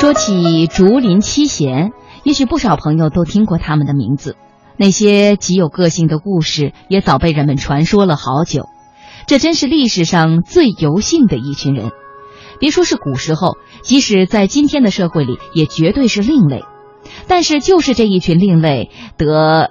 说起竹林七贤，也许不少朋友都听过他们的名字。那些极有个性的故事，也早被人们传说了好久。这真是历史上最游性的一群人。别说是古时候，即使在今天的社会里，也绝对是另类。但是，就是这一群另类得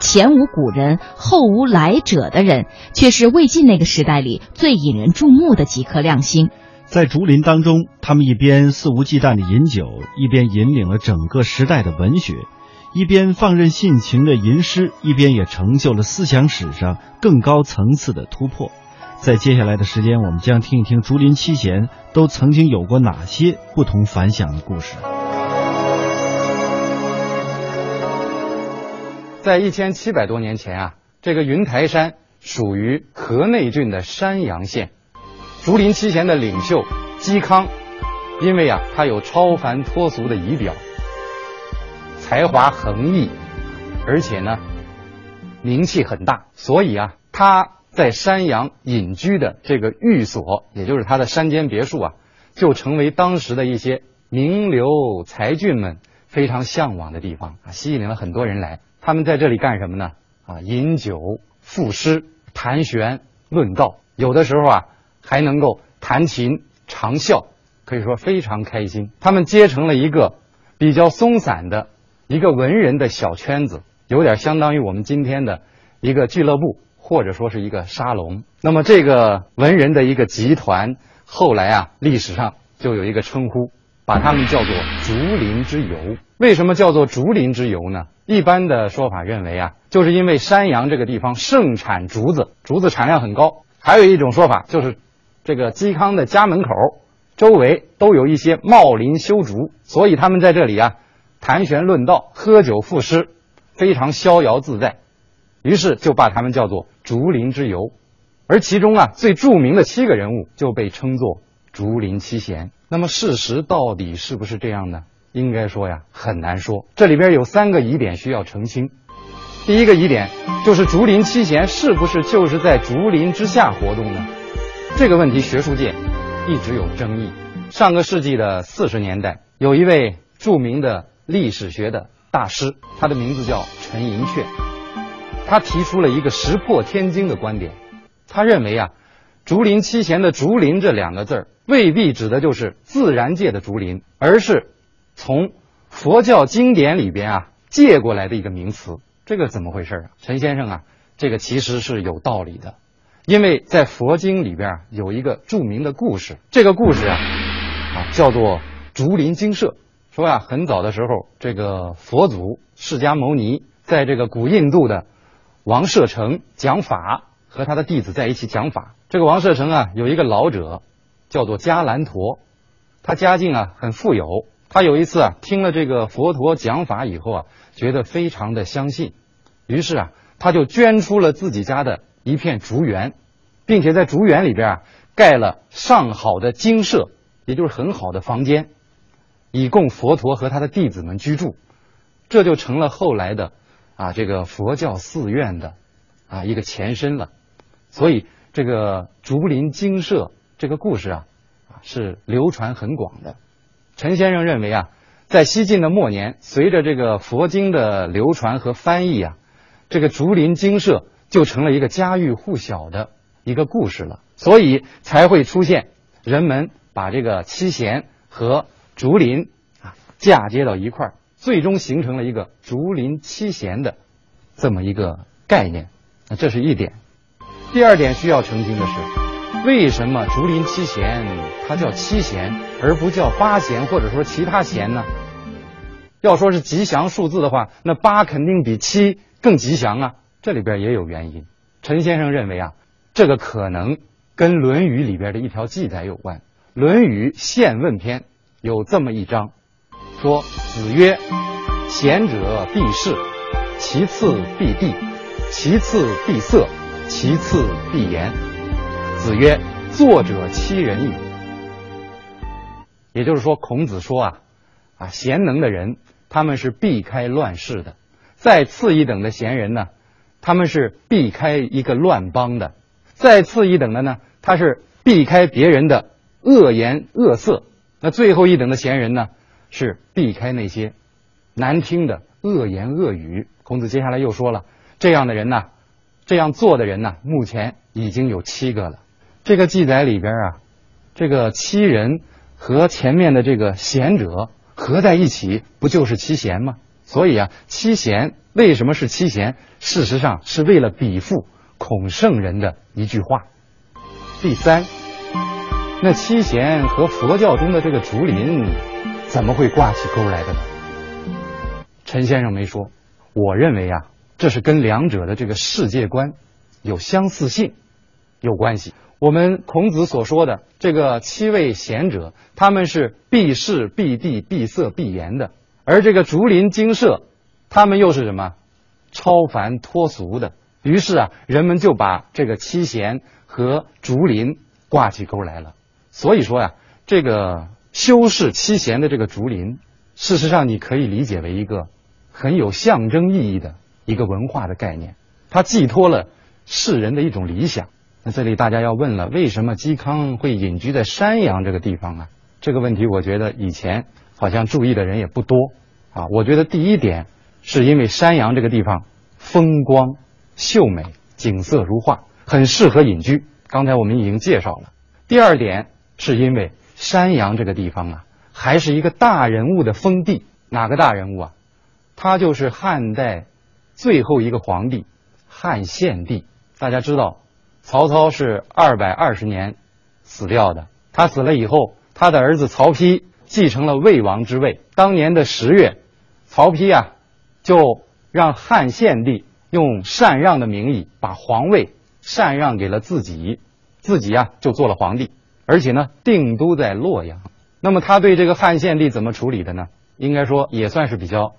前无古人后无来者的人，却是魏晋那个时代里最引人注目的几颗亮星。在竹林当中，他们一边肆无忌惮的饮酒，一边引领了整个时代的文学；一边放任性情的吟诗，一边也成就了思想史上更高层次的突破。在接下来的时间，我们将听一听竹林七贤都曾经有过哪些不同凡响的故事。在一千七百多年前啊，这个云台山属于河内郡的山阳县。竹林七贤的领袖嵇康，因为啊他有超凡脱俗的仪表，才华横溢，而且呢名气很大，所以啊他在山阳隐居的这个寓所，也就是他的山间别墅啊，就成为当时的一些名流才俊们非常向往的地方啊，吸引了很多人来。他们在这里干什么呢？啊，饮酒、赋诗、谈玄论道，有的时候啊。还能够弹琴长啸，可以说非常开心。他们结成了一个比较松散的一个文人的小圈子，有点相当于我们今天的一个俱乐部，或者说是一个沙龙。那么这个文人的一个集团，后来啊，历史上就有一个称呼，把他们叫做“竹林之游”。为什么叫做“竹林之游”呢？一般的说法认为啊，就是因为山阳这个地方盛产竹子，竹子产量很高。还有一种说法就是。这个嵇康的家门口周围都有一些茂林修竹，所以他们在这里啊谈玄论道、喝酒赋诗，非常逍遥自在。于是就把他们叫做竹林之游。而其中啊最著名的七个人物就被称作竹林七贤。那么事实到底是不是这样呢？应该说呀很难说。这里边有三个疑点需要澄清。第一个疑点就是竹林七贤是不是就是在竹林之下活动呢？这个问题，学术界一直有争议。上个世纪的四十年代，有一位著名的历史学的大师，他的名字叫陈寅恪，他提出了一个石破天惊的观点。他认为啊，竹林七贤的“竹林”这两个字儿，未必指的就是自然界的竹林，而是从佛教经典里边啊借过来的一个名词。这个怎么回事啊？陈先生啊，这个其实是有道理的。因为在佛经里边有一个著名的故事，这个故事啊，啊叫做竹林精舍。说呀，很早的时候，这个佛祖释迦牟尼在这个古印度的王舍城讲法，和他的弟子在一起讲法。这个王舍城啊，有一个老者叫做迦兰陀，他家境啊很富有。他有一次啊，听了这个佛陀讲法以后啊，觉得非常的相信，于是啊，他就捐出了自己家的。一片竹园，并且在竹园里边啊盖了上好的精舍，也就是很好的房间，以供佛陀和他的弟子们居住。这就成了后来的啊这个佛教寺院的啊一个前身了。所以这个竹林精舍这个故事啊啊是流传很广的。陈先生认为啊，在西晋的末年，随着这个佛经的流传和翻译啊，这个竹林精舍。就成了一个家喻户晓的一个故事了，所以才会出现人们把这个七贤和竹林啊嫁接到一块儿，最终形成了一个竹林七贤的这么一个概念。那这是一点。第二点需要澄清的是，为什么竹林七贤它叫七贤而不叫八贤或者说其他贤呢？要说是吉祥数字的话，那八肯定比七更吉祥啊。这里边也有原因，陈先生认为啊，这个可能跟《论语》里边的一条记载有关。《论语·宪问篇》有这么一章，说：“子曰：贤者必士，其次必地，其次必色，其次必言。”子曰：“作者欺人矣。”也就是说，孔子说啊，啊，贤能的人他们是避开乱世的，再次一等的贤人呢。他们是避开一个乱邦的，再次一等的呢，他是避开别人的恶言恶色。那最后一等的贤人呢，是避开那些难听的恶言恶语。孔子接下来又说了，这样的人呢，这样做的人呢，目前已经有七个了。这个记载里边啊，这个七人和前面的这个贤者合在一起，不就是七贤吗？所以啊，七贤为什么是七贤？事实上是为了比附孔圣人的一句话。第三，那七贤和佛教中的这个竹林怎么会挂起钩来的呢？陈先生没说。我认为啊，这是跟两者的这个世界观有相似性有关系。我们孔子所说的这个七位贤者，他们是避世、避地、避色、避言的；而这个竹林精舍，他们又是什么？超凡脱俗的。于是啊，人们就把这个七贤和竹林挂起钩来了。所以说呀，这个修饰七贤的这个竹林，事实上你可以理解为一个。很有象征意义的一个文化的概念，它寄托了世人的一种理想。那这里大家要问了，为什么嵇康会隐居在山阳这个地方啊？这个问题，我觉得以前好像注意的人也不多啊。我觉得第一点是因为山阳这个地方风光秀美，景色如画，很适合隐居。刚才我们已经介绍了。第二点是因为山阳这个地方啊，还是一个大人物的封地。哪个大人物啊？他就是汉代最后一个皇帝汉献帝。大家知道，曹操是二百二十年死掉的。他死了以后，他的儿子曹丕继承了魏王之位。当年的十月，曹丕啊，就让汉献帝用禅让的名义把皇位禅让给了自己，自己啊就做了皇帝，而且呢定都在洛阳。那么他对这个汉献帝怎么处理的呢？应该说也算是比较。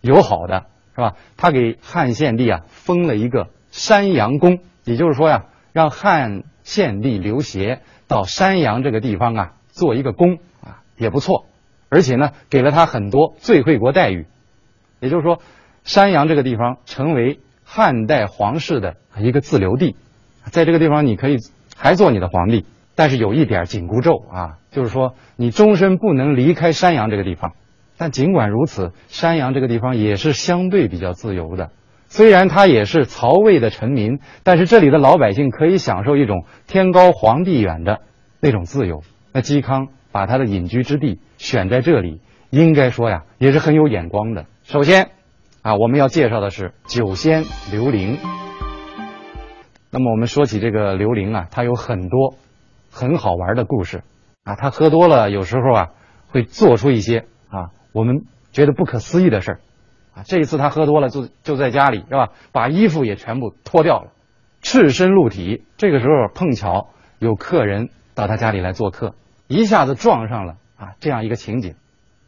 友好的是吧？他给汉献帝啊封了一个山阳公，也就是说呀，让汉献帝刘协到山阳这个地方啊做一个公也不错，而且呢给了他很多最惠国待遇，也就是说，山阳这个地方成为汉代皇室的一个自留地，在这个地方你可以还做你的皇帝，但是有一点紧箍咒啊，就是说你终身不能离开山阳这个地方。但尽管如此，山阳这个地方也是相对比较自由的。虽然他也是曹魏的臣民，但是这里的老百姓可以享受一种天高皇帝远的那种自由。那嵇康把他的隐居之地选在这里，应该说呀，也是很有眼光的。首先，啊，我们要介绍的是酒仙刘伶。那么我们说起这个刘伶啊，他有很多很好玩的故事啊。他喝多了，有时候啊，会做出一些啊。我们觉得不可思议的事儿，啊，这一次他喝多了，就就在家里是吧，把衣服也全部脱掉了，赤身露体。这个时候碰巧有客人到他家里来做客，一下子撞上了啊这样一个情景，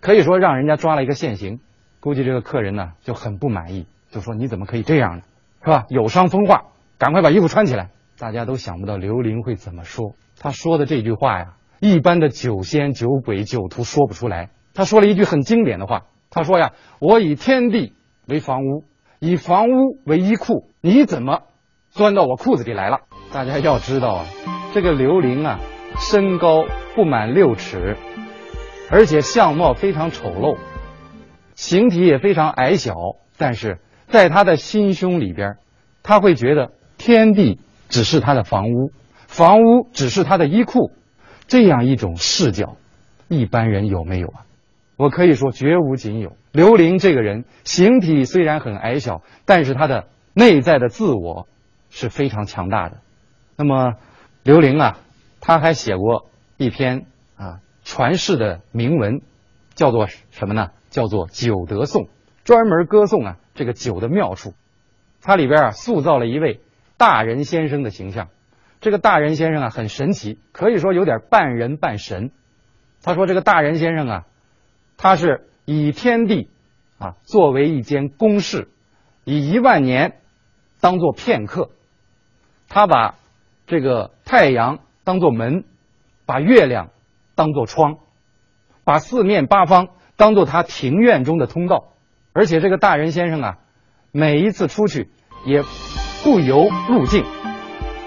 可以说让人家抓了一个现行。估计这个客人呢就很不满意，就说你怎么可以这样呢，是吧？有伤风化，赶快把衣服穿起来。大家都想不到刘伶会怎么说，他说的这句话呀，一般的酒仙、酒鬼、酒徒说不出来。他说了一句很经典的话，他说呀：“我以天地为房屋，以房屋为衣裤，你怎么钻到我裤子里来了？”大家要知道啊，这个刘伶啊，身高不满六尺，而且相貌非常丑陋，形体也非常矮小，但是在他的心胸里边，他会觉得天地只是他的房屋，房屋只是他的衣裤，这样一种视角，一般人有没有啊？我可以说绝无仅有。刘伶这个人形体虽然很矮小，但是他的内在的自我是非常强大的。那么，刘伶啊，他还写过一篇啊传世的铭文，叫做什么呢？叫做《酒德颂》，专门歌颂啊这个酒的妙处。它里边啊塑造了一位大人先生的形象。这个大人先生啊很神奇，可以说有点半人半神。他说这个大人先生啊。他是以天地啊作为一间公室，以一万年当做片刻，他把这个太阳当做门，把月亮当做窗，把四面八方当做他庭院中的通道，而且这个大人先生啊，每一次出去也不由路径，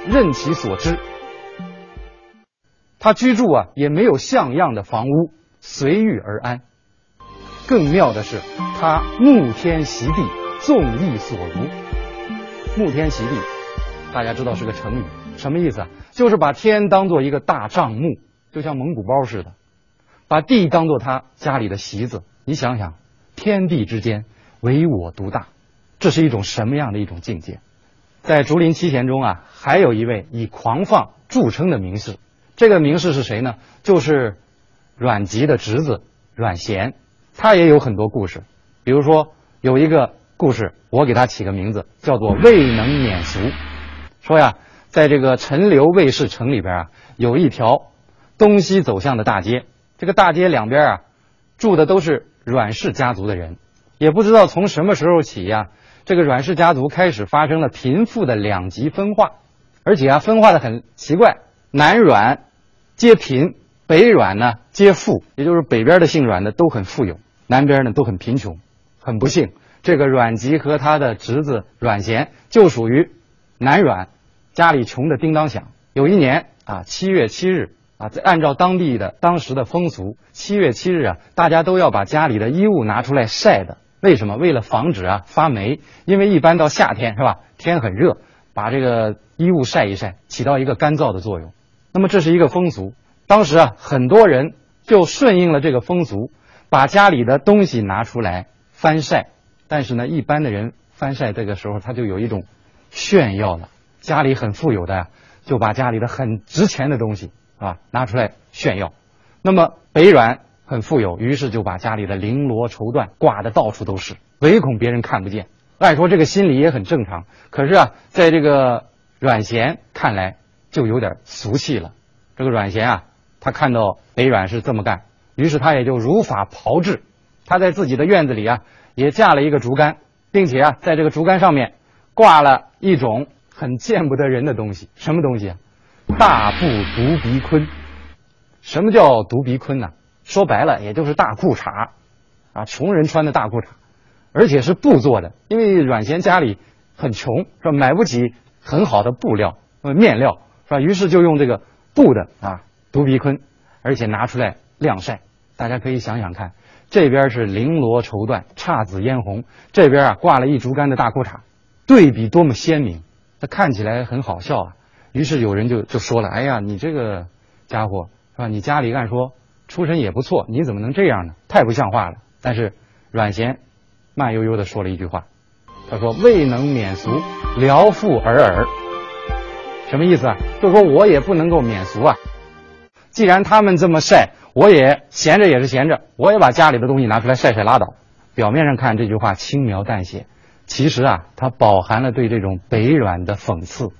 任其所知。他居住啊也没有像样的房屋，随遇而安。更妙的是，他沐天席地，纵意所如。沐天席地，大家知道是个成语，什么意思啊？就是把天当做一个大帐幕，就像蒙古包似的，把地当做他家里的席子。你想想，天地之间唯我独大，这是一种什么样的一种境界？在竹林七贤中啊，还有一位以狂放著称的名士，这个名士是谁呢？就是阮籍的侄子阮咸，他也有很多故事。比如说有一个故事，我给他起个名字，叫做“未能免俗”。说呀，在这个陈留卫氏城里边啊，有一条东西走向的大街，这个大街两边啊，住的都是阮氏家族的人。也不知道从什么时候起呀，这个阮氏家族开始发生了贫富的两极分化，而且啊，分化的很奇怪，南阮皆贫，北阮呢皆富，也就是北边的姓阮的都很富有，南边呢都很贫穷，很不幸。这个阮籍和他的侄子阮咸就属于南阮，家里穷的叮当响。有一年啊，七月七日啊，在按照当地的当时的风俗，七月七日啊，大家都要把家里的衣物拿出来晒的。为什么？为了防止啊发霉，因为一般到夏天是吧，天很热，把这个衣物晒一晒，起到一个干燥的作用。那么这是一个风俗，当时啊很多人就顺应了这个风俗，把家里的东西拿出来翻晒。但是呢，一般的人翻晒这个时候他就有一种炫耀了，家里很富有的呀，就把家里的很值钱的东西啊拿出来炫耀。那么北阮。很富有，于是就把家里的绫罗绸缎挂的到处都是，唯恐别人看不见。按说这个心理也很正常，可是啊，在这个阮咸看来就有点俗气了。这个阮咸啊，他看到北阮是这么干，于是他也就如法炮制。他在自己的院子里啊，也架了一个竹竿，并且啊，在这个竹竿上面挂了一种很见不得人的东西。什么东西啊？大布独鼻坤。什么叫独鼻坤呢？说白了，也就是大裤衩，啊，穷人穿的大裤衩，而且是布做的。因为阮咸家里很穷，是吧？买不起很好的布料、呃面料，是吧？于是就用这个布的啊独鼻坤，而且拿出来晾晒。大家可以想想看，这边是绫罗绸缎、姹紫嫣红，这边啊挂了一竹竿的大裤衩，对比多么鲜明，他看起来很好笑啊。于是有人就就说了：“哎呀，你这个家伙是吧？你家里按说。”出身也不错，你怎么能这样呢？太不像话了。但是阮咸慢悠悠的说了一句话，他说：“未能免俗，聊富尔尔。”什么意思啊？就说我也不能够免俗啊。既然他们这么晒，我也闲着也是闲着，我也把家里的东西拿出来晒晒拉倒。表面上看这句话轻描淡写，其实啊，它饱含了对这种北软的讽刺。